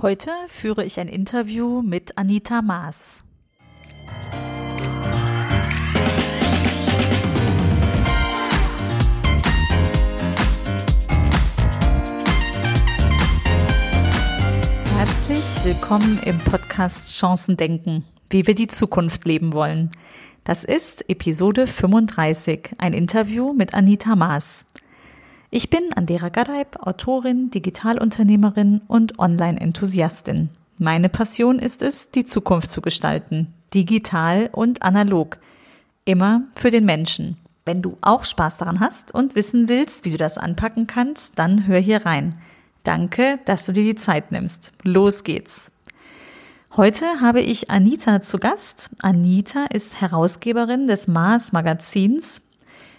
Heute führe ich ein Interview mit Anita Maas. Herzlich willkommen im Podcast Chancen denken, wie wir die Zukunft leben wollen. Das ist Episode 35, ein Interview mit Anita Maas. Ich bin Andera Gareib, Autorin, Digitalunternehmerin und Online-Enthusiastin. Meine Passion ist es, die Zukunft zu gestalten, digital und analog, immer für den Menschen. Wenn du auch Spaß daran hast und wissen willst, wie du das anpacken kannst, dann hör hier rein. Danke, dass du dir die Zeit nimmst. Los geht's. Heute habe ich Anita zu Gast. Anita ist Herausgeberin des Mars Magazins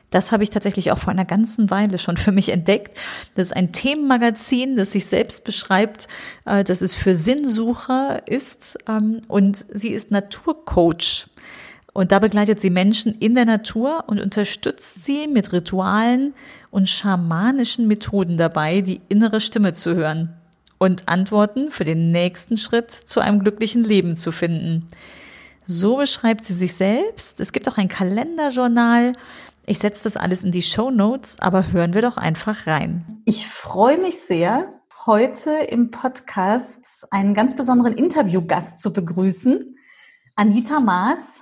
das habe ich tatsächlich auch vor einer ganzen Weile schon für mich entdeckt. Das ist ein Themenmagazin, das sich selbst beschreibt, äh, dass es für Sinnsucher ist. Ähm, und sie ist Naturcoach. Und da begleitet sie Menschen in der Natur und unterstützt sie mit Ritualen und schamanischen Methoden dabei, die innere Stimme zu hören und Antworten für den nächsten Schritt zu einem glücklichen Leben zu finden. So beschreibt sie sich selbst. Es gibt auch ein Kalenderjournal, ich setze das alles in die Show Notes, aber hören wir doch einfach rein. Ich freue mich sehr, heute im Podcast einen ganz besonderen Interviewgast zu begrüßen, Anita Maas.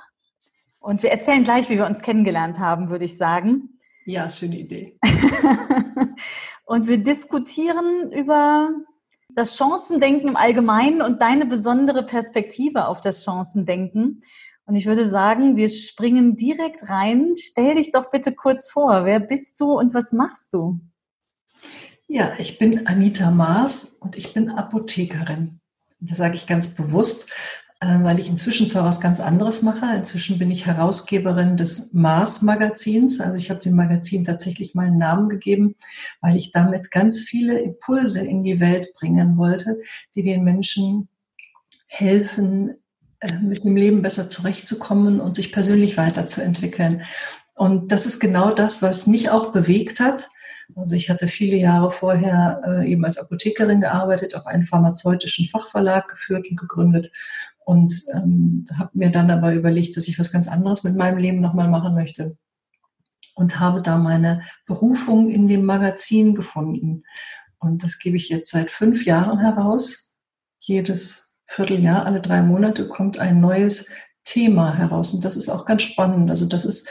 Und wir erzählen gleich, wie wir uns kennengelernt haben, würde ich sagen. Ja, schöne Idee. und wir diskutieren über das Chancendenken im Allgemeinen und deine besondere Perspektive auf das Chancendenken. Und ich würde sagen, wir springen direkt rein. Stell dich doch bitte kurz vor. Wer bist du und was machst du? Ja, ich bin Anita Maas und ich bin Apothekerin. Das sage ich ganz bewusst, äh, weil ich inzwischen zwar was ganz anderes mache. Inzwischen bin ich Herausgeberin des Mars Magazins. Also ich habe dem Magazin tatsächlich mal einen Namen gegeben, weil ich damit ganz viele Impulse in die Welt bringen wollte, die den Menschen helfen, mit dem Leben besser zurechtzukommen und sich persönlich weiterzuentwickeln. Und das ist genau das, was mich auch bewegt hat. Also ich hatte viele Jahre vorher äh, eben als Apothekerin gearbeitet, auch einen pharmazeutischen Fachverlag geführt und gegründet und ähm, habe mir dann aber überlegt, dass ich was ganz anderes mit meinem Leben nochmal machen möchte und habe da meine Berufung in dem Magazin gefunden. Und das gebe ich jetzt seit fünf Jahren heraus. Jedes Vierteljahr, alle drei Monate kommt ein neues Thema heraus. Und das ist auch ganz spannend. Also das ist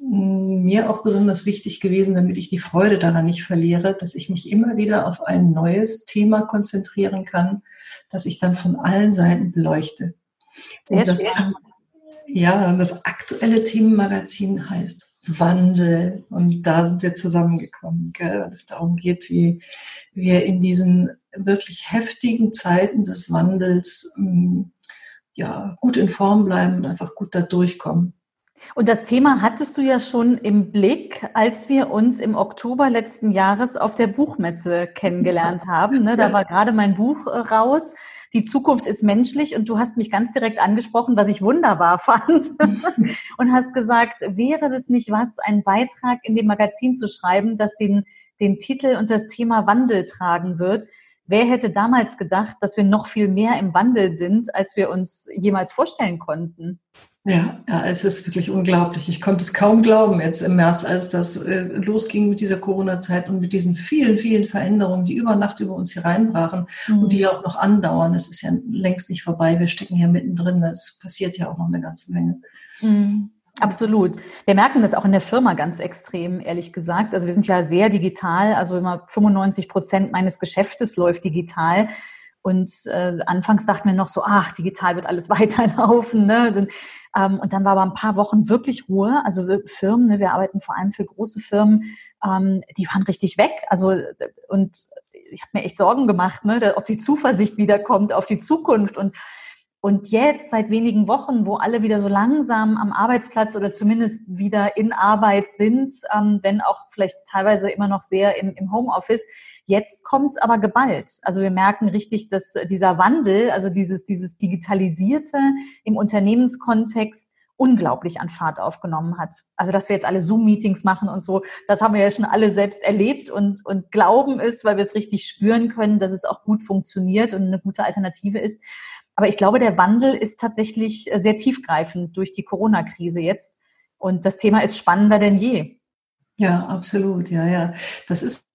mm, mir auch besonders wichtig gewesen, damit ich die Freude daran nicht verliere, dass ich mich immer wieder auf ein neues Thema konzentrieren kann, das ich dann von allen Seiten beleuchte. Sehr Und das, ja, das aktuelle Themenmagazin heißt Wandel. Und da sind wir zusammengekommen, gell? weil es darum geht, wie wir in diesen wirklich heftigen Zeiten des Wandels ähm, ja, gut in Form bleiben und einfach gut da durchkommen. Und das Thema hattest du ja schon im Blick, als wir uns im Oktober letzten Jahres auf der Buchmesse kennengelernt haben. Ne? Da war gerade mein Buch äh, raus die Zukunft ist menschlich und du hast mich ganz direkt angesprochen, was ich wunderbar fand und hast gesagt, wäre das nicht was, einen Beitrag in dem Magazin zu schreiben, das den, den Titel und das Thema Wandel tragen wird. Wer hätte damals gedacht, dass wir noch viel mehr im Wandel sind, als wir uns jemals vorstellen konnten? Ja, ja, es ist wirklich unglaublich. Ich konnte es kaum glauben jetzt im März, als das äh, losging mit dieser Corona-Zeit und mit diesen vielen, vielen Veränderungen, die über Nacht über uns hier reinbrachen mhm. und die ja auch noch andauern. Es ist ja längst nicht vorbei. Wir stecken hier mittendrin. Es passiert ja auch noch eine ganze Menge. Mhm. Absolut. Wir merken das auch in der Firma ganz extrem, ehrlich gesagt. Also wir sind ja sehr digital. Also immer 95 Prozent meines Geschäftes läuft digital. Und äh, anfangs dachten wir noch so, ach, digital wird alles weiterlaufen. Ne? Ähm, und dann war aber ein paar Wochen wirklich Ruhe. Also Firmen, ne, wir arbeiten vor allem für große Firmen, ähm, die waren richtig weg. Also und ich habe mir echt Sorgen gemacht, ne, ob die Zuversicht wiederkommt auf die Zukunft. Und und jetzt, seit wenigen Wochen, wo alle wieder so langsam am Arbeitsplatz oder zumindest wieder in Arbeit sind, ähm, wenn auch vielleicht teilweise immer noch sehr im, im Homeoffice, jetzt kommt's aber geballt. Also wir merken richtig, dass dieser Wandel, also dieses, dieses Digitalisierte im Unternehmenskontext unglaublich an Fahrt aufgenommen hat. Also, dass wir jetzt alle Zoom-Meetings machen und so, das haben wir ja schon alle selbst erlebt und, und glauben es, weil wir es richtig spüren können, dass es auch gut funktioniert und eine gute Alternative ist. Aber ich glaube, der Wandel ist tatsächlich sehr tiefgreifend durch die Corona-Krise jetzt. Und das Thema ist spannender denn je. Ja, absolut. Ja, ja. Das ist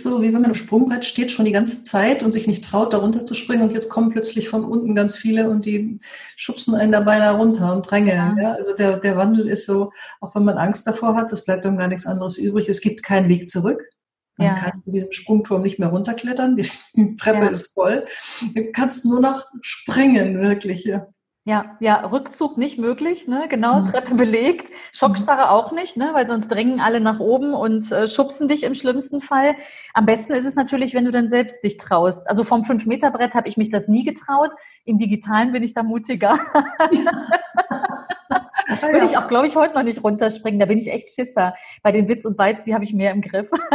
so, wie wenn man im Sprungbrett steht, schon die ganze Zeit und sich nicht traut, da runter zu springen und jetzt kommen plötzlich von unten ganz viele und die schubsen einen dabei da runter und drängeln. Ja. ja. Also der, der Wandel ist so, auch wenn man Angst davor hat, es bleibt einem gar nichts anderes übrig. Es gibt keinen Weg zurück. Man ja. kann in diesem Sprungturm nicht mehr runterklettern. Die Treppe ja. ist voll. Du kannst nur noch springen, wirklich. Ja. Ja, ja, Rückzug nicht möglich, ne? Genau, mhm. Treppe belegt, Schockstarre mhm. auch nicht, ne? Weil sonst drängen alle nach oben und äh, schubsen dich im schlimmsten Fall. Am besten ist es natürlich, wenn du dann selbst dich traust. Also vom fünf meter brett habe ich mich das nie getraut. Im Digitalen bin ich da mutiger. Würde ich auch, glaube ich, heute noch nicht runterspringen. Da bin ich echt Schisser. Bei den Witz und Bytes, die habe ich mehr im Griff.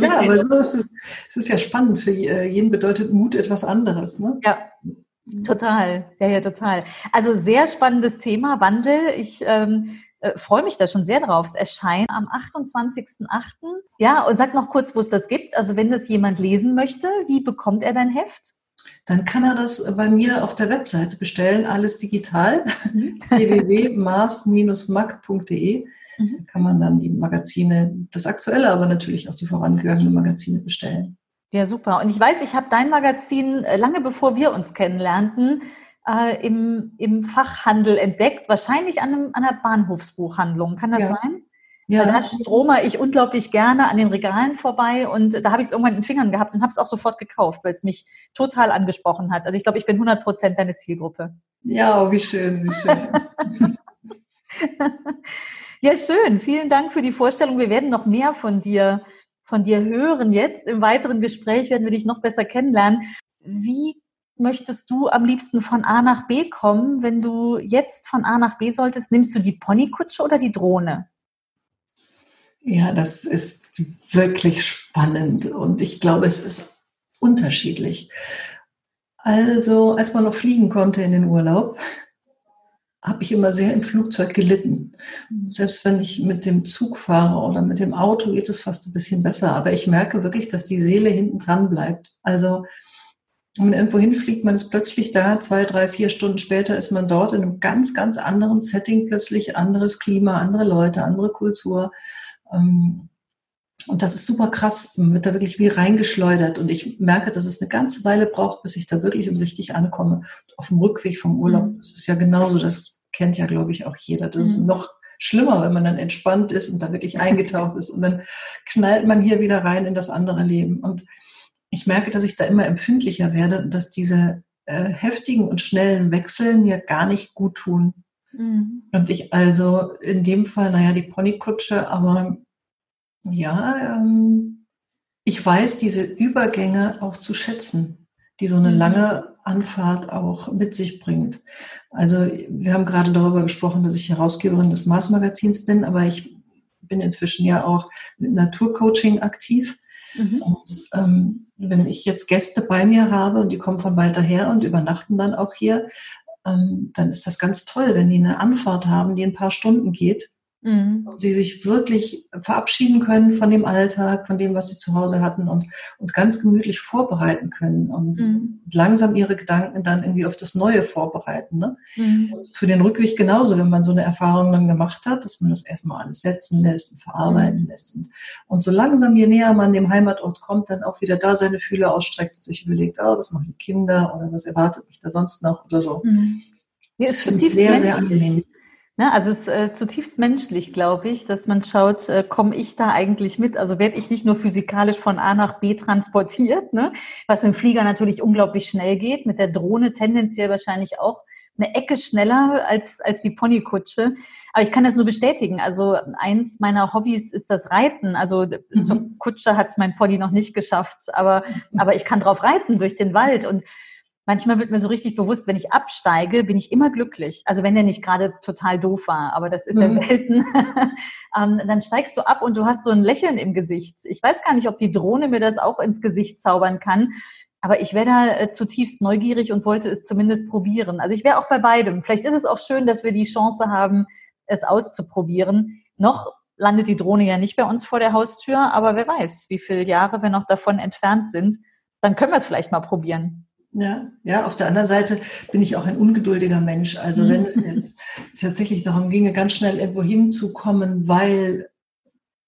ja, aber so ist es, es ist ja spannend. Für äh, jeden bedeutet Mut etwas anderes. Ne? Ja, Total, ja, ja, total. Also sehr spannendes Thema, Wandel. Ich ähm, äh, freue mich da schon sehr drauf. Es erscheint am 28.08. Ja, und sag noch kurz, wo es das gibt. Also wenn das jemand lesen möchte, wie bekommt er dein Heft? Dann kann er das bei mir auf der Webseite bestellen, alles digital, mhm. www.mars-mag.de. Mhm. Da kann man dann die Magazine, das aktuelle, aber natürlich auch die vorangegangenen Magazine bestellen. Ja, super. Und ich weiß, ich habe dein Magazin äh, lange bevor wir uns kennenlernten, äh, im, im Fachhandel entdeckt, wahrscheinlich an, einem, an einer Bahnhofsbuchhandlung. Kann das ja. sein? Ja. Da strome ich unglaublich gerne an den Regalen vorbei und da habe ich es irgendwann in den Fingern gehabt und habe es auch sofort gekauft, weil es mich total angesprochen hat. Also ich glaube, ich bin 100 Prozent deine Zielgruppe. Ja, oh, wie schön, wie schön. ja, schön. Vielen Dank für die Vorstellung. Wir werden noch mehr von dir von dir hören jetzt. Im weiteren Gespräch werden wir dich noch besser kennenlernen. Wie möchtest du am liebsten von A nach B kommen? Wenn du jetzt von A nach B solltest, nimmst du die Ponykutsche oder die Drohne? Ja, das ist wirklich spannend und ich glaube, es ist unterschiedlich. Also, als man noch fliegen konnte in den Urlaub, habe ich immer sehr im Flugzeug gelitten. Selbst wenn ich mit dem Zug fahre oder mit dem Auto, geht es fast ein bisschen besser. Aber ich merke wirklich, dass die Seele hinten dran bleibt. Also wenn man irgendwo hinfliegt, man ist plötzlich da, zwei, drei, vier Stunden später ist man dort in einem ganz, ganz anderen Setting, plötzlich anderes Klima, andere Leute, andere Kultur. Ähm, und das ist super krass. Man wird da wirklich wie reingeschleudert. Und ich merke, dass es eine ganze Weile braucht, bis ich da wirklich und richtig ankomme. Auf dem Rückweg vom Urlaub mhm. das ist ja genauso. Das kennt ja, glaube ich, auch jeder. Das ist mhm. noch schlimmer, wenn man dann entspannt ist und da wirklich eingetaucht ist und dann knallt man hier wieder rein in das andere Leben. Und ich merke, dass ich da immer empfindlicher werde und dass diese äh, heftigen und schnellen Wechsel mir gar nicht gut tun. Mhm. Und ich also in dem Fall, naja, die Ponykutsche, aber ja, ähm, ich weiß diese Übergänge auch zu schätzen, die so eine mhm. lange Anfahrt auch mit sich bringt. Also wir haben gerade darüber gesprochen, dass ich Herausgeberin des Mars-Magazins bin, aber ich bin inzwischen ja auch mit Naturcoaching aktiv. Mhm. Und ähm, wenn ich jetzt Gäste bei mir habe und die kommen von weiter her und übernachten dann auch hier, dann ist das ganz toll, wenn die eine Anfahrt haben, die ein paar Stunden geht Mhm. Sie sich wirklich verabschieden können von dem Alltag, von dem, was sie zu Hause hatten und, und ganz gemütlich vorbereiten können und mhm. langsam ihre Gedanken dann irgendwie auf das Neue vorbereiten. Ne? Mhm. Für den Rückweg genauso, wenn man so eine Erfahrung dann gemacht hat, dass man das erstmal alles setzen lässt und verarbeiten mhm. lässt. Und, und so langsam, je näher man dem Heimatort kommt, dann auch wieder da seine Fühler ausstreckt und sich überlegt, oh, was machen die Kinder oder was erwartet mich da sonst noch oder so. Mhm. Ja, das finde ich sehr, sehr angenehm. Ne, also es ist äh, zutiefst menschlich, glaube ich, dass man schaut, äh, komme ich da eigentlich mit? Also werde ich nicht nur physikalisch von A nach B transportiert, ne? was mit dem Flieger natürlich unglaublich schnell geht, mit der Drohne tendenziell wahrscheinlich auch eine Ecke schneller als, als die Ponykutsche. Aber ich kann das nur bestätigen. Also eins meiner Hobbys ist das Reiten. Also mhm. zur Kutsche hat es mein Pony noch nicht geschafft, aber, aber ich kann drauf reiten durch den Wald. Und manchmal wird mir so richtig bewusst, wenn ich absteige, bin ich immer glücklich. Also wenn der nicht gerade total doof war, aber das ist mhm. ja selten. ähm, dann steigst du ab und du hast so ein Lächeln im Gesicht. Ich weiß gar nicht, ob die Drohne mir das auch ins Gesicht zaubern kann. Aber ich wäre da äh, zutiefst neugierig und wollte es zumindest probieren. Also ich wäre auch bei beidem. Vielleicht ist es auch schön, dass wir die Chance haben, es auszuprobieren. Noch landet die Drohne ja nicht bei uns vor der Haustür, aber wer weiß, wie viele Jahre wir noch davon entfernt sind. Dann können wir es vielleicht mal probieren. Ja, ja, auf der anderen Seite bin ich auch ein ungeduldiger Mensch. Also mhm. wenn es jetzt tatsächlich darum ginge, ganz schnell irgendwo hinzukommen, weil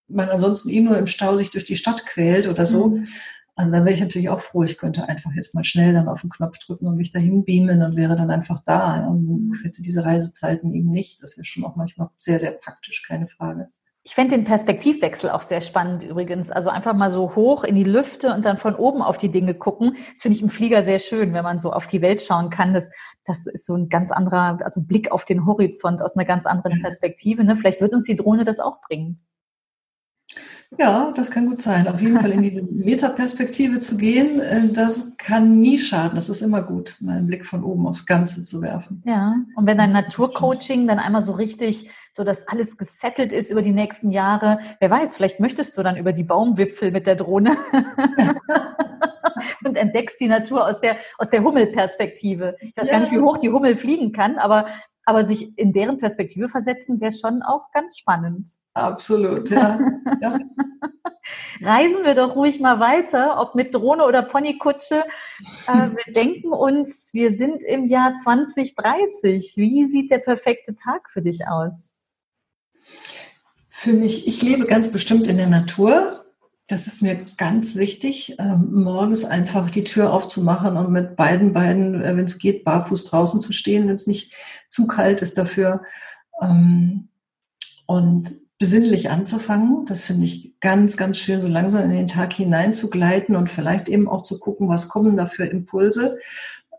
man ansonsten eh nur im Stau sich durch die Stadt quält oder so, mhm. also dann wäre ich natürlich auch froh, ich könnte einfach jetzt mal schnell dann auf den Knopf drücken und mich dahin beamen und wäre dann einfach da und hätte diese Reisezeiten eben nicht. Das wäre schon auch manchmal sehr, sehr praktisch, keine Frage. Ich fände den Perspektivwechsel auch sehr spannend übrigens. Also einfach mal so hoch in die Lüfte und dann von oben auf die Dinge gucken. Das finde ich im Flieger sehr schön, wenn man so auf die Welt schauen kann. Das, das ist so ein ganz anderer, also Blick auf den Horizont aus einer ganz anderen Perspektive. Ne? Vielleicht wird uns die Drohne das auch bringen. Ja, das kann gut sein. Auf jeden Fall in diese Metaperspektive zu gehen, äh, das kann nie schaden. Das ist immer gut, mal einen Blick von oben aufs Ganze zu werfen. Ja, und wenn dein Naturcoaching dann einmal so richtig, so dass alles gesettelt ist über die nächsten Jahre, wer weiß, vielleicht möchtest du dann über die Baumwipfel mit der Drohne und entdeckst die Natur aus der, aus der Hummelperspektive. Ich weiß ja. gar nicht, wie hoch die Hummel fliegen kann, aber aber sich in deren Perspektive versetzen, wäre schon auch ganz spannend. Absolut, ja. ja. Reisen wir doch ruhig mal weiter, ob mit Drohne oder Ponykutsche. Äh, wir denken uns, wir sind im Jahr 2030. Wie sieht der perfekte Tag für dich aus? Für mich, ich lebe ganz bestimmt in der Natur. Das ist mir ganz wichtig, ähm, morgens einfach die Tür aufzumachen und mit beiden Beinen, äh, wenn es geht, barfuß draußen zu stehen, wenn es nicht zu kalt ist dafür. Ähm, und besinnlich anzufangen. Das finde ich ganz, ganz schön, so langsam in den Tag hineinzugleiten und vielleicht eben auch zu gucken, was kommen da für Impulse.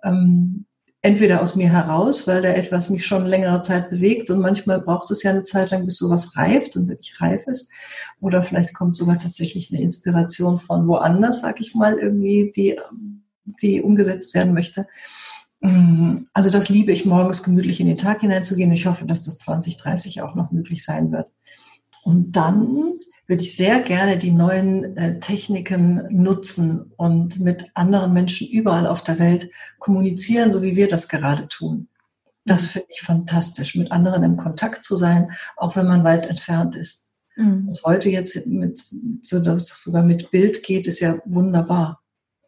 Ähm, entweder aus mir heraus, weil da etwas mich schon längere Zeit bewegt und manchmal braucht es ja eine Zeit lang, bis sowas reift und wirklich reif ist. Oder vielleicht kommt sogar tatsächlich eine Inspiration von woanders, sag ich mal, irgendwie, die, die umgesetzt werden möchte. Mm, also das liebe ich, morgens gemütlich in den Tag hineinzugehen. Ich hoffe, dass das 2030 auch noch möglich sein wird. Und dann würde ich sehr gerne die neuen äh, Techniken nutzen und mit anderen Menschen überall auf der Welt kommunizieren, so wie wir das gerade tun. Das finde ich fantastisch, mit anderen im Kontakt zu sein, auch wenn man weit entfernt ist. Mhm. Und heute jetzt mit, so dass es sogar mit Bild geht, ist ja wunderbar.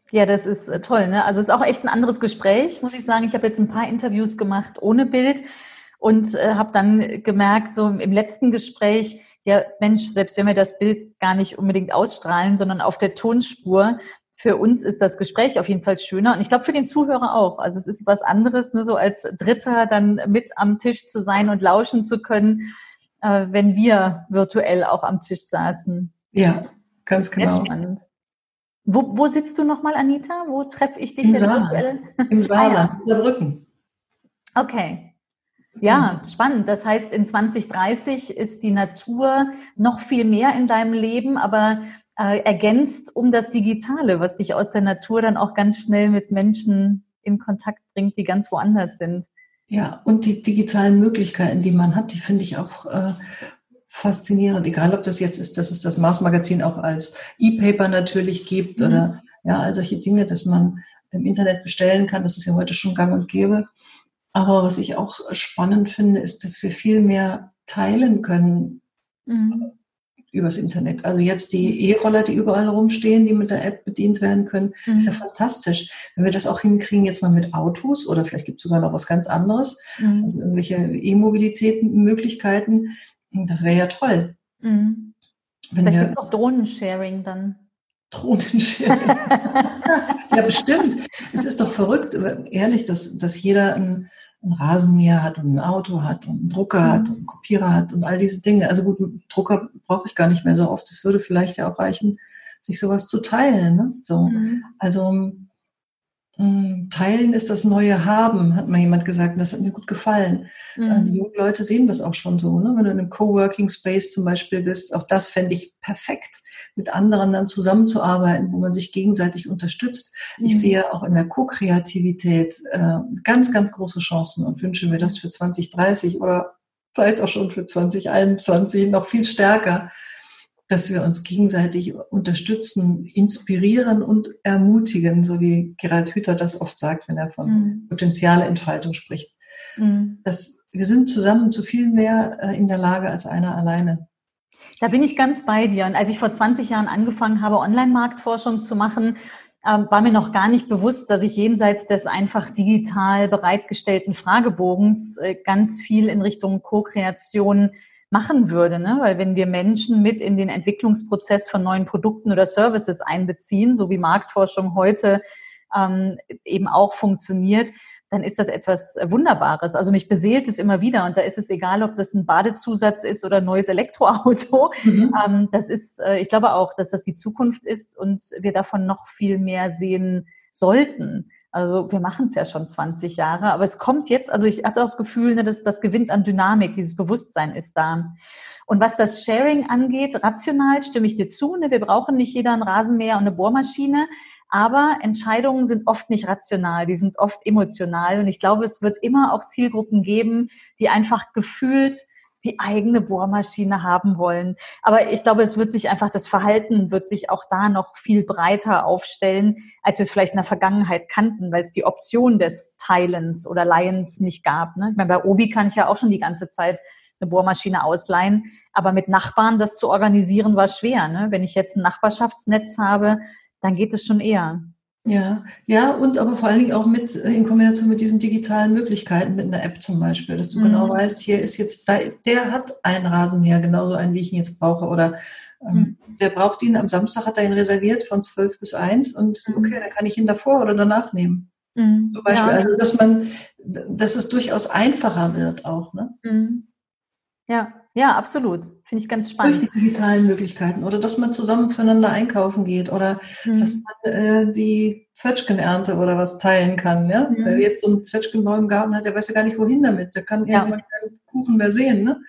Ja, das ist äh, toll. Ne? Also es ist auch echt ein anderes Gespräch, muss ich sagen. Ich habe jetzt ein paar Interviews gemacht ohne Bild und äh, habe dann gemerkt, so im letzten Gespräch, ja, Mensch, selbst wenn wir das Bild gar nicht unbedingt ausstrahlen, sondern auf der Tonspur, für uns ist das Gespräch auf jeden Fall schöner und ich glaube für den Zuhörer auch. Also es ist was anderes, ne, so als Dritter dann mit am Tisch zu sein und lauschen zu können, äh, wenn wir virtuell auch am Tisch saßen. Ja, ganz genau. Sehr spannend. Wo, wo sitzt du nochmal, Anita? Wo treffe ich dich Im jetzt Saarland. Im Saarland, ah, ja. Saarbrücken. Okay. Ja, mhm. spannend. Das heißt, in 2030 ist die Natur noch viel mehr in deinem Leben, aber äh, ergänzt um das Digitale, was dich aus der Natur dann auch ganz schnell mit Menschen in Kontakt bringt, die ganz woanders sind. Ja, und die digitalen Möglichkeiten, die man hat, die finde ich auch äh, faszinierend. Egal, ob das jetzt ist, dass es das Mars-Magazin auch als E-Paper natürlich gibt mhm. oder ja, all solche Dinge, dass man im Internet bestellen kann. Das ist ja heute schon gang und gäbe. Aber was ich auch spannend finde, ist, dass wir viel mehr teilen können mhm. übers Internet. Also jetzt die E-Roller, die überall rumstehen, die mit der App bedient werden können, mhm. ist ja fantastisch. Wenn wir das auch hinkriegen, jetzt mal mit Autos oder vielleicht gibt es sogar noch was ganz anderes, mhm. also irgendwelche E-Mobilitäten, das wäre ja toll. Mhm. Wenn vielleicht gibt es auch Drohnensharing dann. Drohnensharing. ja, bestimmt. Es ist doch verrückt, ehrlich, dass, dass jeder ein, ein Rasenmäher hat und ein Auto hat und einen Drucker mhm. hat und einen Kopierer hat und all diese Dinge. Also gut, einen Drucker brauche ich gar nicht mehr so oft. Es würde vielleicht ja auch reichen, sich sowas zu teilen. Ne? So. Mhm. Also hm, teilen ist das neue Haben, hat mal jemand gesagt, und das hat mir gut gefallen. Mhm. Die jungen Leute sehen das auch schon so. Ne? Wenn du in einem Coworking Space zum Beispiel bist, auch das fände ich perfekt, mit anderen dann zusammenzuarbeiten, wo man sich gegenseitig unterstützt. Mhm. Ich sehe auch in der Co-Kreativität äh, ganz, ganz große Chancen und wünsche mir das für 2030 oder vielleicht auch schon für 2021 noch viel stärker dass wir uns gegenseitig unterstützen, inspirieren und ermutigen, so wie Gerald Hüther das oft sagt, wenn er von mhm. Potenzialentfaltung spricht. Mhm. Das, wir sind zusammen zu viel mehr äh, in der Lage als einer alleine. Da bin ich ganz bei dir. Und als ich vor 20 Jahren angefangen habe, Online-Marktforschung zu machen, ähm, war mir noch gar nicht bewusst, dass ich jenseits des einfach digital bereitgestellten Fragebogens äh, ganz viel in Richtung Co-Kreation machen würde. Ne? Weil wenn wir Menschen mit in den Entwicklungsprozess von neuen Produkten oder Services einbeziehen, so wie Marktforschung heute ähm, eben auch funktioniert, dann ist das etwas Wunderbares. Also mich beseelt es immer wieder und da ist es egal, ob das ein Badezusatz ist oder ein neues Elektroauto. Mhm. Ähm, das ist, äh, ich glaube auch, dass das die Zukunft ist und wir davon noch viel mehr sehen sollten. Also wir machen es ja schon 20 Jahre, aber es kommt jetzt, also ich habe das Gefühl, ne, dass das gewinnt an Dynamik, dieses Bewusstsein ist da. Und was das Sharing angeht, rational stimme ich dir zu. Ne, wir brauchen nicht jeder ein Rasenmäher und eine Bohrmaschine, aber Entscheidungen sind oft nicht rational, die sind oft emotional. Und ich glaube, es wird immer auch Zielgruppen geben, die einfach gefühlt die eigene Bohrmaschine haben wollen. Aber ich glaube, es wird sich einfach, das Verhalten wird sich auch da noch viel breiter aufstellen, als wir es vielleicht in der Vergangenheit kannten, weil es die Option des Teilens oder Leihens nicht gab. Ne? Ich meine, bei Obi kann ich ja auch schon die ganze Zeit eine Bohrmaschine ausleihen, aber mit Nachbarn das zu organisieren war schwer. Ne? Wenn ich jetzt ein Nachbarschaftsnetz habe, dann geht es schon eher. Ja, ja, und aber vor allen Dingen auch mit in Kombination mit diesen digitalen Möglichkeiten, mit einer App zum Beispiel, dass du mhm. genau weißt, hier ist jetzt, der hat einen Rasenmäher, genauso einen, wie ich ihn jetzt brauche, oder ähm, mhm. der braucht ihn, am Samstag hat er ihn reserviert von 12 bis 1 und mhm. okay, dann kann ich ihn davor oder danach nehmen. Mhm. Zum Beispiel, ja. also dass man, dass es durchaus einfacher wird auch, ne? Mhm. Ja, ja, absolut. Finde ich ganz spannend. Die digitalen Möglichkeiten oder dass man zusammen füreinander einkaufen geht oder mhm. dass man äh, die Zwetschgenernte oder was teilen kann. Ja? Mhm. Wer jetzt so einen Zwetschgenbaum im Garten hat, der weiß ja gar nicht, wohin damit. Der kann ja. irgendwann keinen Kuchen mehr sehen. Ne?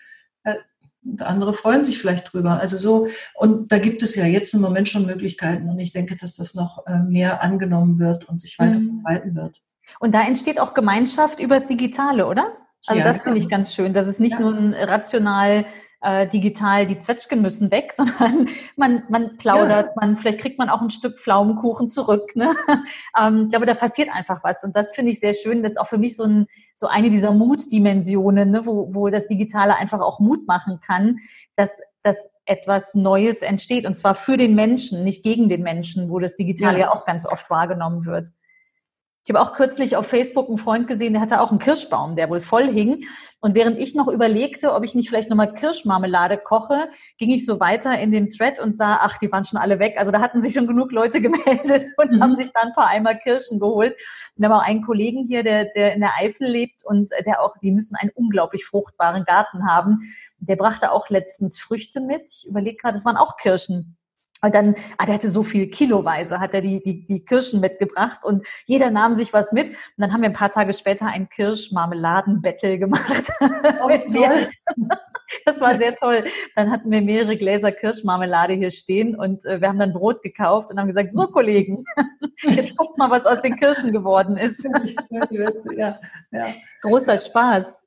Äh, und andere freuen sich vielleicht drüber. Also so, und da gibt es ja jetzt im Moment schon Möglichkeiten und ich denke, dass das noch äh, mehr angenommen wird und sich weiter mhm. verbreiten wird. Und da entsteht auch Gemeinschaft übers Digitale, oder? Also ja, das finde ich ganz schön, dass es nicht ja. nur ein rational äh, digital, die Zwetschgen müssen weg, sondern man, man plaudert, ja. man, vielleicht kriegt man auch ein Stück Pflaumenkuchen zurück. Ne? ähm, ich glaube, da passiert einfach was. Und das finde ich sehr schön. Das ist auch für mich so, ein, so eine dieser Mutdimensionen, ne? wo, wo das Digitale einfach auch Mut machen kann, dass, dass etwas Neues entsteht. Und zwar für den Menschen, nicht gegen den Menschen, wo das Digitale ja, ja auch ganz oft wahrgenommen wird. Ich habe auch kürzlich auf Facebook einen Freund gesehen, der hatte auch einen Kirschbaum, der wohl voll hing. Und während ich noch überlegte, ob ich nicht vielleicht nochmal Kirschmarmelade koche, ging ich so weiter in den Thread und sah, ach, die waren schon alle weg. Also da hatten sich schon genug Leute gemeldet und mhm. haben sich dann ein paar Eimer Kirschen geholt. Und da war einen Kollegen hier, der, der in der Eifel lebt und der auch, die müssen einen unglaublich fruchtbaren Garten haben. Der brachte auch letztens Früchte mit. Ich überlege gerade, das waren auch Kirschen. Und dann, ah, der hatte so viel kiloweise, hat er die, die, die Kirschen mitgebracht und jeder nahm sich was mit. Und dann haben wir ein paar Tage später ein Kirschmarmeladenbattle gemacht. Oh, toll. das war sehr toll. Dann hatten wir mehrere Gläser Kirschmarmelade hier stehen und äh, wir haben dann Brot gekauft und haben gesagt, so Kollegen, jetzt guckt mal, was aus den Kirschen geworden ist. ja, ja. Großer Spaß.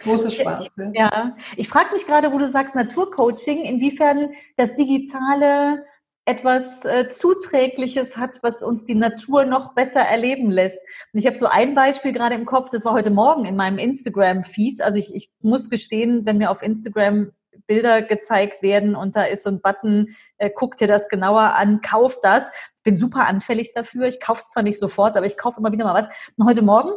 Großer Spaß. Ja, ja. ich frage mich gerade, wo du sagst Naturcoaching, inwiefern das Digitale etwas äh, Zuträgliches hat, was uns die Natur noch besser erleben lässt. Und ich habe so ein Beispiel gerade im Kopf, das war heute Morgen in meinem Instagram-Feed. Also ich, ich muss gestehen, wenn mir auf Instagram Bilder gezeigt werden und da ist so ein Button, äh, guck dir das genauer an, kauf das. Bin super anfällig dafür. Ich kaufe es zwar nicht sofort, aber ich kaufe immer wieder mal was. Und heute Morgen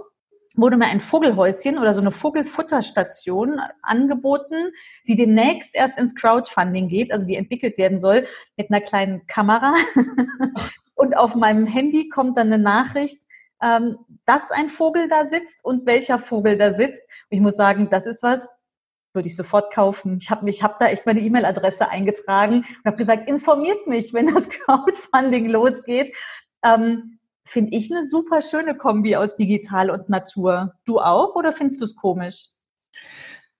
wurde mir ein Vogelhäuschen oder so eine Vogelfutterstation angeboten, die demnächst erst ins Crowdfunding geht, also die entwickelt werden soll mit einer kleinen Kamera. und auf meinem Handy kommt dann eine Nachricht, ähm, dass ein Vogel da sitzt und welcher Vogel da sitzt. Und ich muss sagen, das ist was, würde ich sofort kaufen. Ich habe mich, habe da echt meine E-Mail-Adresse eingetragen und habe gesagt, informiert mich, wenn das Crowdfunding losgeht. Ähm, finde ich eine super schöne Kombi aus digital und Natur. Du auch oder findest du es komisch?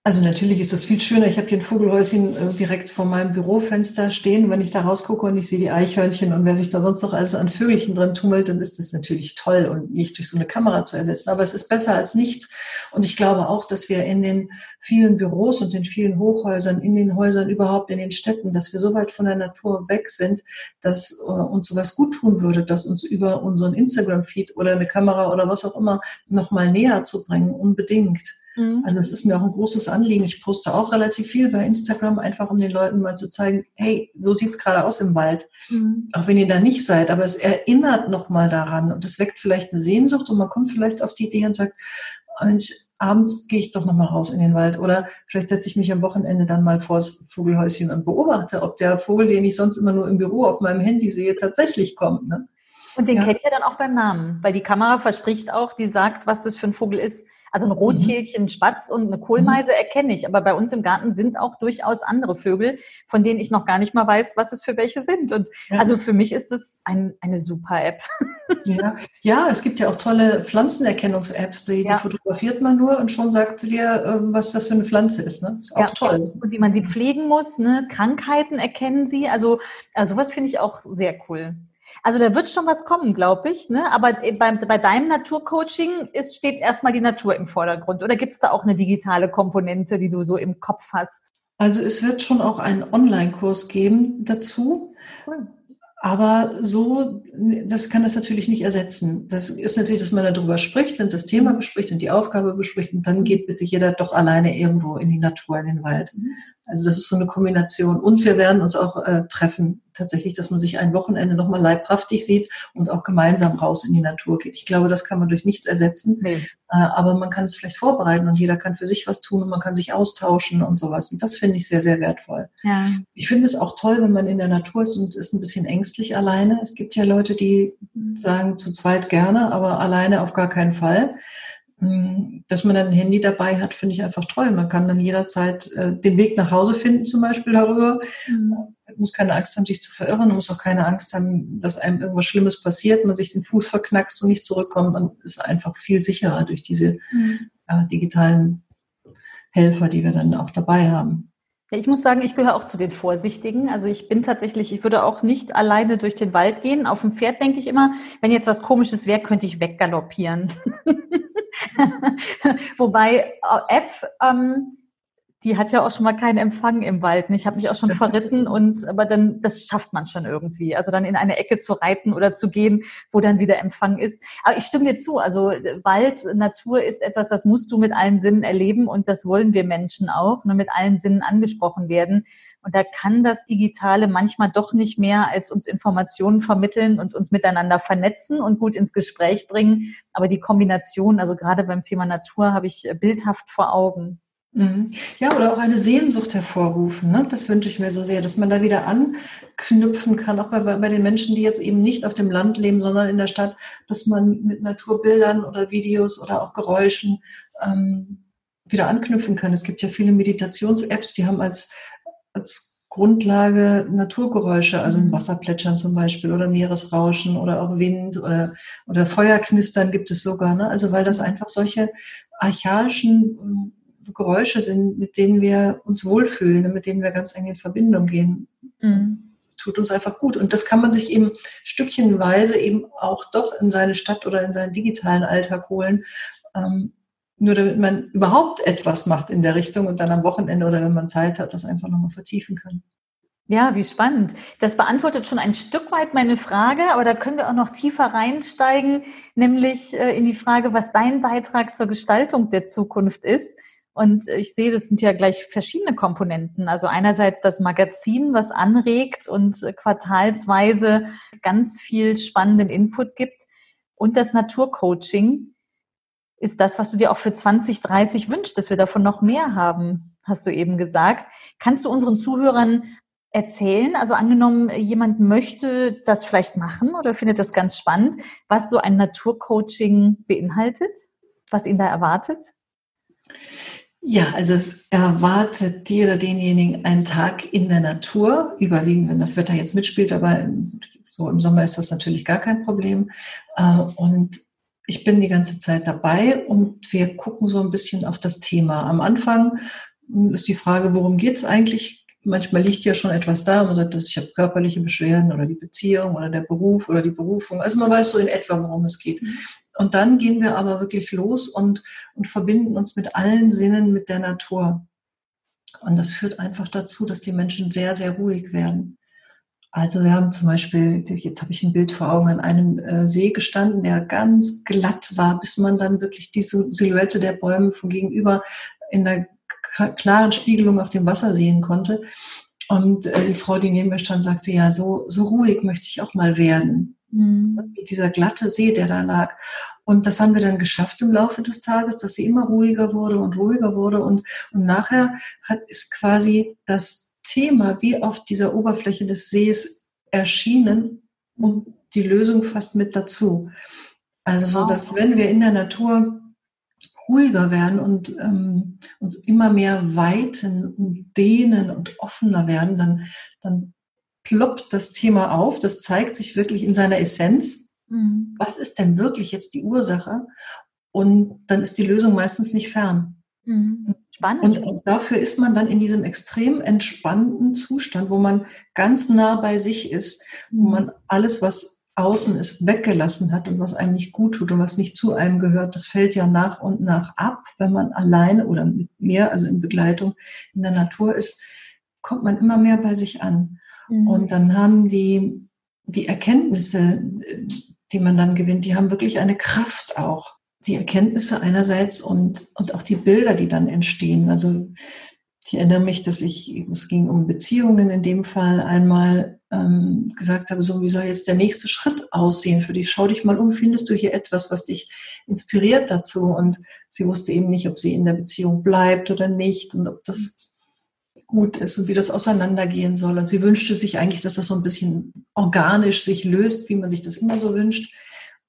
Also natürlich ist das viel schöner. Ich habe hier ein Vogelhäuschen äh, direkt vor meinem Bürofenster stehen. Wenn ich da rausgucke und ich sehe die Eichhörnchen und wer sich da sonst noch alles an Vögelchen drin tummelt, dann ist das natürlich toll und nicht durch so eine Kamera zu ersetzen. Aber es ist besser als nichts. Und ich glaube auch, dass wir in den vielen Büros und den vielen Hochhäusern, in den Häusern überhaupt, in den Städten, dass wir so weit von der Natur weg sind, dass uh, uns sowas gut tun würde, dass uns über unseren Instagram-Feed oder eine Kamera oder was auch immer nochmal näher zu bringen, unbedingt. Mhm. Also es ist mir auch ein großes Anliegen. Ich poste auch relativ viel bei Instagram, einfach um den Leuten mal zu zeigen, hey, so sieht's gerade aus im Wald. Mhm. Auch wenn ihr da nicht seid, aber es erinnert nochmal daran und es weckt vielleicht eine Sehnsucht und man kommt vielleicht auf die Idee und sagt, Mensch, abends gehe ich doch nochmal raus in den Wald oder vielleicht setze ich mich am Wochenende dann mal vors Vogelhäuschen und beobachte, ob der Vogel, den ich sonst immer nur im Büro auf meinem Handy sehe, tatsächlich kommt. Ne? Und den ja. kennt ihr dann auch beim Namen, weil die Kamera verspricht auch, die sagt, was das für ein Vogel ist. Also ein Rotkehlchen. Spatz und eine Kohlmeise erkenne ich, aber bei uns im Garten sind auch durchaus andere Vögel, von denen ich noch gar nicht mal weiß, was es für welche sind. Und ja. also für mich ist es ein, eine super App. Ja. ja, es gibt ja auch tolle Pflanzenerkennungs-Apps, die, ja. die, fotografiert man nur und schon sagt sie dir, ähm, was das für eine Pflanze ist. Ne? Ist auch ja. toll. Und wie man sie pflegen muss, ne? Krankheiten erkennen sie. Also, also sowas finde ich auch sehr cool. Also da wird schon was kommen, glaube ich. Ne? Aber bei, bei deinem Naturcoaching ist, steht erstmal die Natur im Vordergrund. Oder gibt es da auch eine digitale Komponente, die du so im Kopf hast? Also es wird schon auch einen Online-Kurs geben dazu. Cool. Aber so, das kann das natürlich nicht ersetzen. Das ist natürlich, dass man darüber spricht und das Thema bespricht und die Aufgabe bespricht und dann geht bitte jeder doch alleine irgendwo in die Natur, in den Wald. Mhm. Also das ist so eine Kombination. Und wir werden uns auch äh, treffen, tatsächlich, dass man sich ein Wochenende nochmal leibhaftig sieht und auch gemeinsam raus in die Natur geht. Ich glaube, das kann man durch nichts ersetzen, nee. äh, aber man kann es vielleicht vorbereiten und jeder kann für sich was tun und man kann sich austauschen und sowas. Und das finde ich sehr, sehr wertvoll. Ja. Ich finde es auch toll, wenn man in der Natur ist und ist ein bisschen ängstlich alleine. Es gibt ja Leute, die sagen zu zweit gerne, aber alleine auf gar keinen Fall. Hm, dass man dann ein Handy dabei hat, finde ich einfach toll. Man kann dann jederzeit äh, den Weg nach Hause finden, zum Beispiel darüber. Mhm. Man muss keine Angst haben, sich zu verirren. Man muss auch keine Angst haben, dass einem irgendwas Schlimmes passiert, man sich den Fuß verknackst und nicht zurückkommt. Man ist einfach viel sicherer durch diese mhm. äh, digitalen Helfer, die wir dann auch dabei haben. Ja, ich muss sagen, ich gehöre auch zu den Vorsichtigen. Also ich bin tatsächlich, ich würde auch nicht alleine durch den Wald gehen. Auf dem Pferd denke ich immer, wenn jetzt was Komisches wäre, könnte ich weggaloppieren. Wobei äh, App, ähm, die hat ja auch schon mal keinen Empfang im Wald. Ich habe mich auch schon verritten und aber dann das schafft man schon irgendwie. Also dann in eine Ecke zu reiten oder zu gehen, wo dann wieder Empfang ist. Aber ich stimme dir zu. Also Wald, Natur ist etwas, das musst du mit allen Sinnen erleben und das wollen wir Menschen auch, nur mit allen Sinnen angesprochen werden. Und da kann das Digitale manchmal doch nicht mehr als uns Informationen vermitteln und uns miteinander vernetzen und gut ins Gespräch bringen. Aber die Kombination, also gerade beim Thema Natur, habe ich bildhaft vor Augen. Mhm. Ja, oder auch eine Sehnsucht hervorrufen. Ne? Das wünsche ich mir so sehr, dass man da wieder anknüpfen kann, auch bei, bei den Menschen, die jetzt eben nicht auf dem Land leben, sondern in der Stadt, dass man mit Naturbildern oder Videos oder auch Geräuschen ähm, wieder anknüpfen kann. Es gibt ja viele Meditations-Apps, die haben als, als Grundlage Naturgeräusche, also ein mhm. Wasserplätschern zum Beispiel oder Meeresrauschen oder auch Wind oder, oder Feuerknistern gibt es sogar. Ne? Also weil das einfach solche archaischen ähm, Geräusche sind, mit denen wir uns wohlfühlen, mit denen wir ganz eng in Verbindung gehen. Mhm. Tut uns einfach gut. Und das kann man sich eben stückchenweise eben auch doch in seine Stadt oder in seinen digitalen Alltag holen. Ähm, nur damit man überhaupt etwas macht in der Richtung und dann am Wochenende oder wenn man Zeit hat, das einfach nochmal vertiefen kann. Ja, wie spannend. Das beantwortet schon ein Stück weit meine Frage, aber da können wir auch noch tiefer reinsteigen, nämlich äh, in die Frage, was dein Beitrag zur Gestaltung der Zukunft ist. Und ich sehe, das sind ja gleich verschiedene Komponenten. Also einerseits das Magazin, was anregt und quartalsweise ganz viel spannenden Input gibt. Und das Naturcoaching ist das, was du dir auch für 2030 wünschst, dass wir davon noch mehr haben, hast du eben gesagt. Kannst du unseren Zuhörern erzählen? Also angenommen, jemand möchte das vielleicht machen oder findet das ganz spannend, was so ein Naturcoaching beinhaltet, was ihn da erwartet? Ja, also es erwartet die oder denjenigen einen Tag in der Natur, überwiegend, wenn das Wetter jetzt mitspielt, aber so im Sommer ist das natürlich gar kein Problem. Äh, und ich bin die ganze Zeit dabei und wir gucken so ein bisschen auf das Thema. Am Anfang ist die Frage, worum geht es eigentlich? Manchmal liegt ja schon etwas da, man sagt, dass ich habe körperliche Beschwerden oder die Beziehung oder der Beruf oder die Berufung. Also man weiß so in etwa, worum es geht. Und dann gehen wir aber wirklich los und, und verbinden uns mit allen Sinnen mit der Natur. Und das führt einfach dazu, dass die Menschen sehr, sehr ruhig werden. Also wir haben zum Beispiel, jetzt habe ich ein Bild vor Augen, an einem äh, See gestanden, der ganz glatt war, bis man dann wirklich die Silhouette der Bäume von gegenüber in der klaren Spiegelung auf dem Wasser sehen konnte. Und äh, die Frau, die neben mir stand, sagte, ja, so, so ruhig möchte ich auch mal werden. Mhm. Dieser glatte See, der da lag. Und das haben wir dann geschafft im Laufe des Tages, dass sie immer ruhiger wurde und ruhiger wurde. Und, und nachher hat, ist quasi das Thema wie auf dieser Oberfläche des Sees erschienen und die Lösung fast mit dazu. Also so, dass wenn wir in der Natur ruhiger werden und ähm, uns immer mehr weiten und dehnen und offener werden, dann, dann ploppt das Thema auf. Das zeigt sich wirklich in seiner Essenz. Mhm. Was ist denn wirklich jetzt die Ursache? Und dann ist die Lösung meistens nicht fern. Mhm. Spannend. Und auch dafür ist man dann in diesem extrem entspannten Zustand, wo man ganz nah bei sich ist, wo mhm. man alles, was außen ist, weggelassen hat und was einem nicht gut tut und was nicht zu einem gehört, das fällt ja nach und nach ab, wenn man alleine oder mit mir, also in Begleitung in der Natur ist, kommt man immer mehr bei sich an. Mhm. Und dann haben die, die Erkenntnisse, die man dann gewinnt, die haben wirklich eine Kraft auch die Erkenntnisse einerseits und, und auch die Bilder, die dann entstehen. Also ich erinnere mich, dass ich, es ging um Beziehungen in dem Fall, einmal ähm, gesagt habe, so wie soll jetzt der nächste Schritt aussehen für dich? Schau dich mal um, findest du hier etwas, was dich inspiriert dazu? Und sie wusste eben nicht, ob sie in der Beziehung bleibt oder nicht und ob das gut ist und wie das auseinandergehen soll. Und sie wünschte sich eigentlich, dass das so ein bisschen organisch sich löst, wie man sich das immer so wünscht.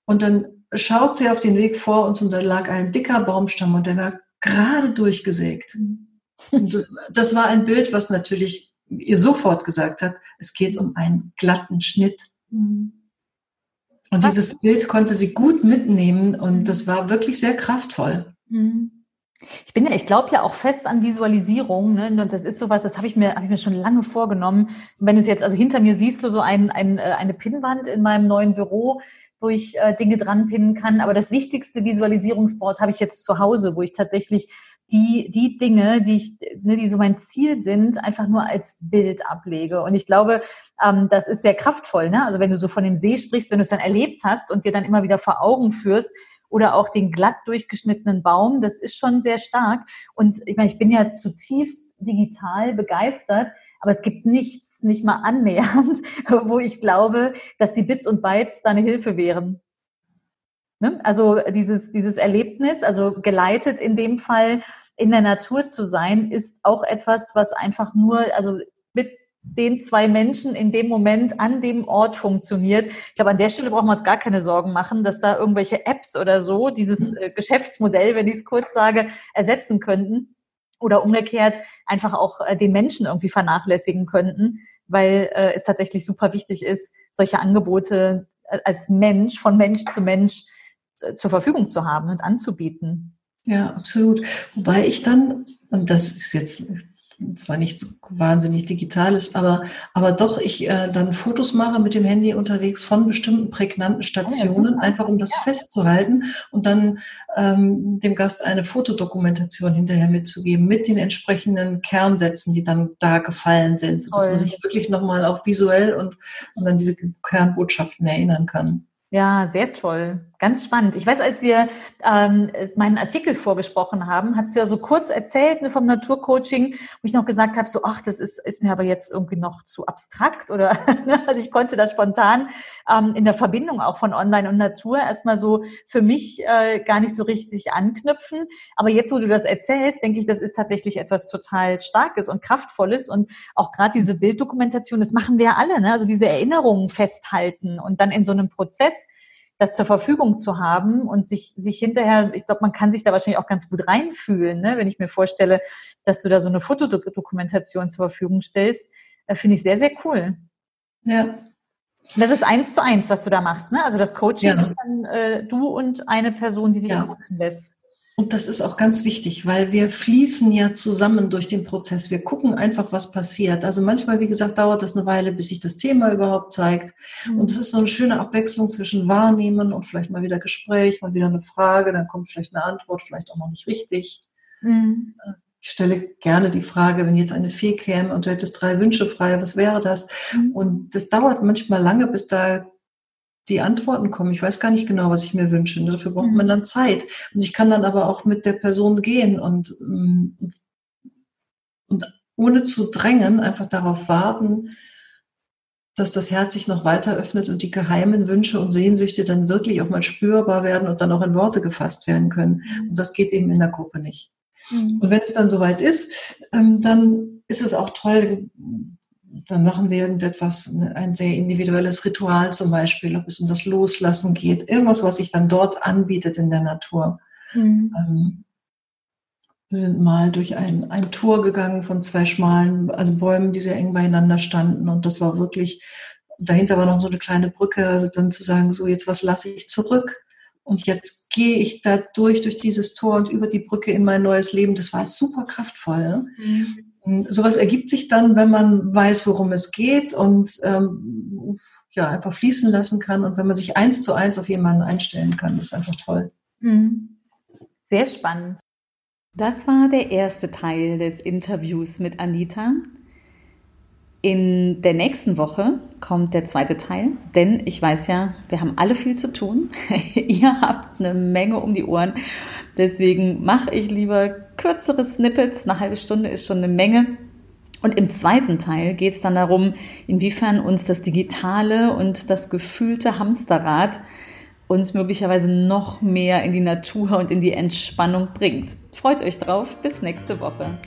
Und dann schaut sie auf den Weg vor uns und da lag ein dicker Baumstamm und der war gerade durchgesägt. Und das, das war ein Bild, was natürlich ihr sofort gesagt hat, es geht um einen glatten Schnitt. Und dieses Bild konnte sie gut mitnehmen und das war wirklich sehr kraftvoll. Ich bin ja, ich glaube ja auch fest an Visualisierung, ne? Und das ist sowas, das habe ich mir, habe ich mir schon lange vorgenommen. Wenn du es jetzt, also hinter mir siehst du so ein, ein, äh, eine Pinnwand in meinem neuen Büro, wo ich äh, Dinge dran pinnen kann. Aber das wichtigste Visualisierungsboard habe ich jetzt zu Hause, wo ich tatsächlich die, die Dinge, die ich, ne, die so mein Ziel sind, einfach nur als Bild ablege. Und ich glaube, ähm, das ist sehr kraftvoll. Ne? Also wenn du so von dem See sprichst, wenn du es dann erlebt hast und dir dann immer wieder vor Augen führst, oder auch den glatt durchgeschnittenen Baum, das ist schon sehr stark. Und ich meine, ich bin ja zutiefst digital begeistert, aber es gibt nichts, nicht mal annähernd, wo ich glaube, dass die Bits und Bytes da eine Hilfe wären. Ne? Also dieses, dieses Erlebnis, also geleitet in dem Fall in der Natur zu sein, ist auch etwas, was einfach nur, also mit den zwei Menschen in dem Moment an dem Ort funktioniert. Ich glaube, an der Stelle brauchen wir uns gar keine Sorgen machen, dass da irgendwelche Apps oder so dieses äh, Geschäftsmodell, wenn ich es kurz sage, ersetzen könnten oder umgekehrt einfach auch äh, den Menschen irgendwie vernachlässigen könnten, weil äh, es tatsächlich super wichtig ist, solche Angebote als Mensch, von Mensch zu Mensch zur Verfügung zu haben und anzubieten. Ja, absolut. Wobei ich dann, und das ist jetzt zwar nichts wahnsinnig Digitales, aber, aber doch ich äh, dann Fotos mache mit dem Handy unterwegs von bestimmten prägnanten Stationen, oh, einfach um das festzuhalten und dann ähm, dem Gast eine Fotodokumentation hinterher mitzugeben mit den entsprechenden Kernsätzen, die dann da gefallen sind, sodass Toll. man sich wirklich nochmal auch visuell und, und an diese Kernbotschaften erinnern kann. Ja, sehr toll. Ganz spannend. Ich weiß, als wir ähm, meinen Artikel vorgesprochen haben, hast du ja so kurz erzählt ne, vom Naturcoaching, wo ich noch gesagt habe, so, ach, das ist, ist mir aber jetzt irgendwie noch zu abstrakt oder, ne, also ich konnte das spontan ähm, in der Verbindung auch von Online und Natur erstmal so für mich äh, gar nicht so richtig anknüpfen. Aber jetzt, wo du das erzählst, denke ich, das ist tatsächlich etwas total Starkes und Kraftvolles und auch gerade diese Bilddokumentation, das machen wir ja alle, ne? also diese Erinnerungen festhalten und dann in so einem Prozess das zur Verfügung zu haben und sich, sich hinterher, ich glaube, man kann sich da wahrscheinlich auch ganz gut reinfühlen, ne? wenn ich mir vorstelle, dass du da so eine Fotodokumentation zur Verfügung stellst, äh, finde ich sehr, sehr cool. Ja. Das ist eins zu eins, was du da machst, ne? Also das Coaching ja. dann äh, du und eine Person, die sich ja. coachen lässt. Und das ist auch ganz wichtig, weil wir fließen ja zusammen durch den Prozess. Wir gucken einfach, was passiert. Also manchmal, wie gesagt, dauert das eine Weile, bis sich das Thema überhaupt zeigt. Mhm. Und es ist so eine schöne Abwechslung zwischen Wahrnehmen und vielleicht mal wieder Gespräch, mal wieder eine Frage, dann kommt vielleicht eine Antwort, vielleicht auch noch nicht richtig. Mhm. Ich stelle gerne die Frage, wenn jetzt eine Fee käme und du hättest drei Wünsche frei, was wäre das? Mhm. Und das dauert manchmal lange, bis da die Antworten kommen. Ich weiß gar nicht genau, was ich mir wünsche. Dafür braucht man mhm. dann Zeit. Und ich kann dann aber auch mit der Person gehen und, ähm, und ohne zu drängen einfach darauf warten, dass das Herz sich noch weiter öffnet und die geheimen Wünsche und Sehnsüchte dann wirklich auch mal spürbar werden und dann auch in Worte gefasst werden können. Mhm. Und das geht eben in der Gruppe nicht. Mhm. Und wenn es dann soweit ist, ähm, dann ist es auch toll, dann machen wir irgendetwas, ne, ein sehr individuelles Ritual zum Beispiel, ob es um das Loslassen geht, irgendwas, was sich dann dort anbietet in der Natur. Mhm. Ähm, wir sind mal durch ein, ein Tor gegangen von zwei schmalen, also Bäumen, die sehr eng beieinander standen und das war wirklich, dahinter war noch so eine kleine Brücke, also dann zu sagen, so jetzt was lasse ich zurück und jetzt gehe ich da durch, durch dieses Tor und über die Brücke in mein neues Leben. Das war super kraftvoll. Mhm. Sowas ergibt sich dann, wenn man weiß, worum es geht und ähm, ja, einfach fließen lassen kann und wenn man sich eins zu eins auf jemanden einstellen kann. Das ist einfach toll. Mhm. Sehr spannend. Das war der erste Teil des Interviews mit Anita. In der nächsten Woche kommt der zweite Teil, denn ich weiß ja, wir haben alle viel zu tun. Ihr habt eine Menge um die Ohren. Deswegen mache ich lieber kürzere Snippets. Eine halbe Stunde ist schon eine Menge. Und im zweiten Teil geht es dann darum, inwiefern uns das digitale und das gefühlte Hamsterrad uns möglicherweise noch mehr in die Natur und in die Entspannung bringt. Freut euch drauf. Bis nächste Woche.